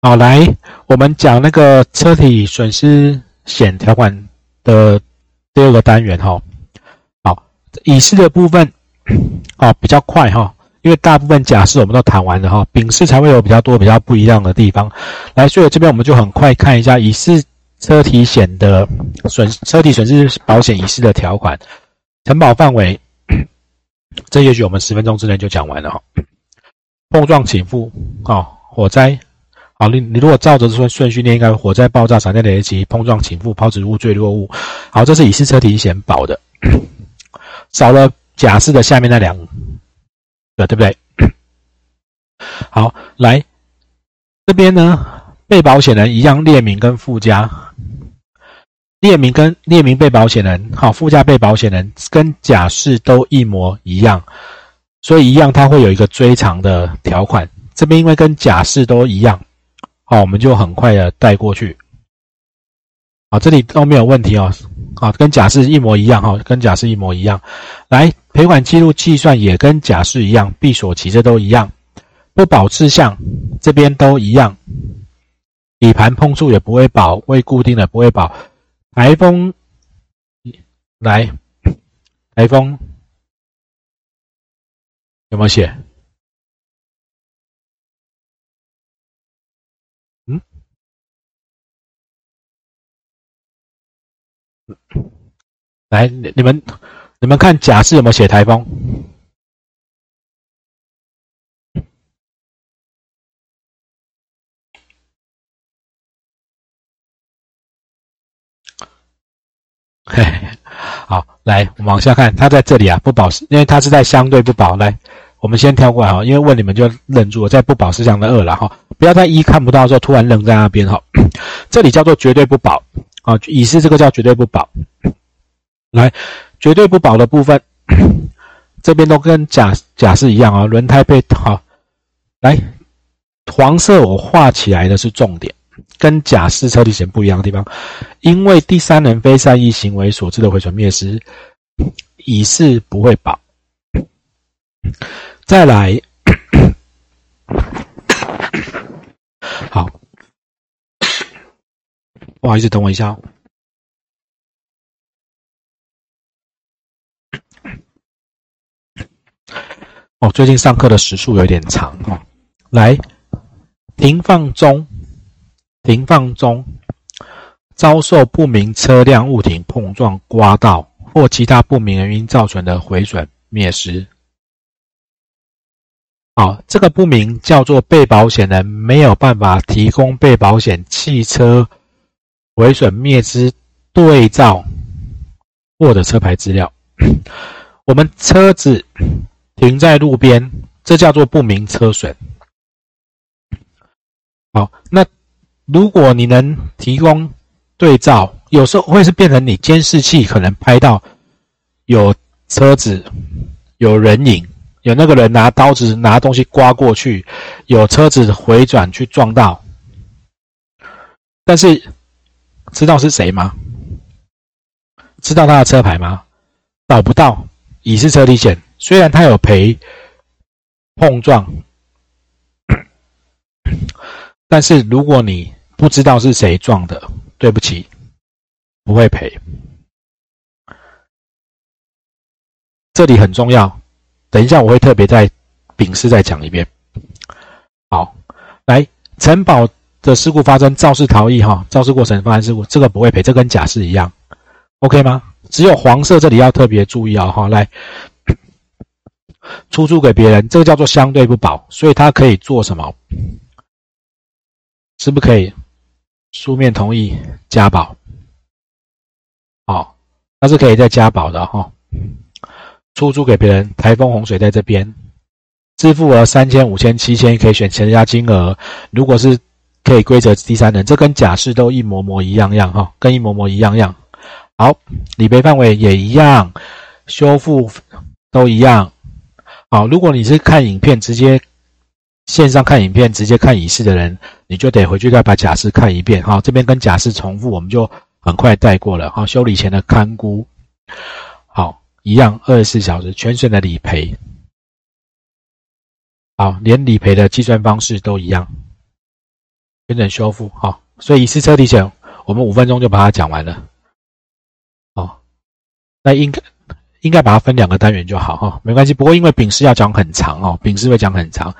好，来，我们讲那个车体损失险条款的第二个单元哈。好，乙式的部分，哦，比较快哈，因为大部分甲式我们都谈完了哈，丙式才会有比较多比较不一样的地方。来，所以这边我们就很快看一下乙式车体险的损车体损失保险乙式的条款，承保范围，这也许我们十分钟之内就讲完了哈。碰撞倾覆，哦，火灾。好，你你如果照着这顺顺序念，应该火灾、爆炸、闪电雷击、碰撞、倾覆、抛掷物、坠落物。好，这是乙式车体险保的，少了甲式的下面那两个，对不对？好，来这边呢，被保险人一样列明跟附加，列明跟列明被保险人，好，附加被保险人跟甲式都一模一样，所以一样，它会有一个追偿的条款。这边因为跟甲式都一样。好，我们就很快的带过去。好，这里都没有问题哦。好，跟甲式一模一样哈，跟甲式一模一样。来，赔款记录计算也跟甲式一样，闭锁期这都一样。不保事项这边都一样。底盘碰触也不会保，未固定的不会保。台风来，台风有没有写？来，你你们你们看甲是有没有写台风？嘿嘿，好，来，我们往下看，它在这里啊，不保，因为它是在相对不保。来，我们先跳过来哈，因为问你们就愣住了，在不保事项的二了哈，不要在一看不到的时候突然愣在那边哈，这里叫做绝对不保。啊，乙是这个叫绝对不保。来，绝对不保的部分，这边都跟甲甲式一样啊。轮胎被好，来，黄色我画起来的是重点，跟甲式车体险不一样的地方，因为第三人非善意行为所致的毁损灭失，乙是不会保。再来，好。不好意思，等我一下。哦，最近上课的时数有点长哦。来，停放中，停放中，遭受不明车辆物体碰撞、刮到或其他不明原因造成的毁损灭失。好，这个不明叫做被保险人没有办法提供被保险汽车。毁损灭失对照或者车牌资料，我们车子停在路边，这叫做不明车损。好，那如果你能提供对照，有时候会是变成你监视器可能拍到有车子有人影，有那个人拿刀子拿东西刮过去，有车子回转去撞到，但是。知道是谁吗？知道他的车牌吗？找不到，已是车体险虽然他有赔碰撞，但是如果你不知道是谁撞的，对不起，不会赔。这里很重要，等一下我会特别在丙式再讲一遍。好，来承保。的事故发生，肇事逃逸哈，肇事过程发生事故，这个不会赔，这跟甲式一样，OK 吗？只有黄色这里要特别注意啊哈，来，出租给别人，这个叫做相对不保，所以它可以做什么？是不可以书面同意加保？好，它是可以再加保的哈。出租给别人，台风洪水在这边，支付额三千、五千、七千，可以选前家金额，如果是。可以规则第三人，这跟假释都一模模一样样哈，跟一模模一样样。好，理赔范围也一样，修复都一样。好，如果你是看影片直接线上看影片直接看乙式的人，你就得回去再把甲式看一遍哈。这边跟甲式重复，我们就很快带过了哈。修理前的看估，好，一样二十四小时全损的理赔，好，连理赔的计算方式都一样。全损修复，好，所以乙式车体险我们五分钟就把它讲完了，哦，那应该应该把它分两个单元就好哈，没关系。不过因为丙式要讲很长哦，丙式会讲很长，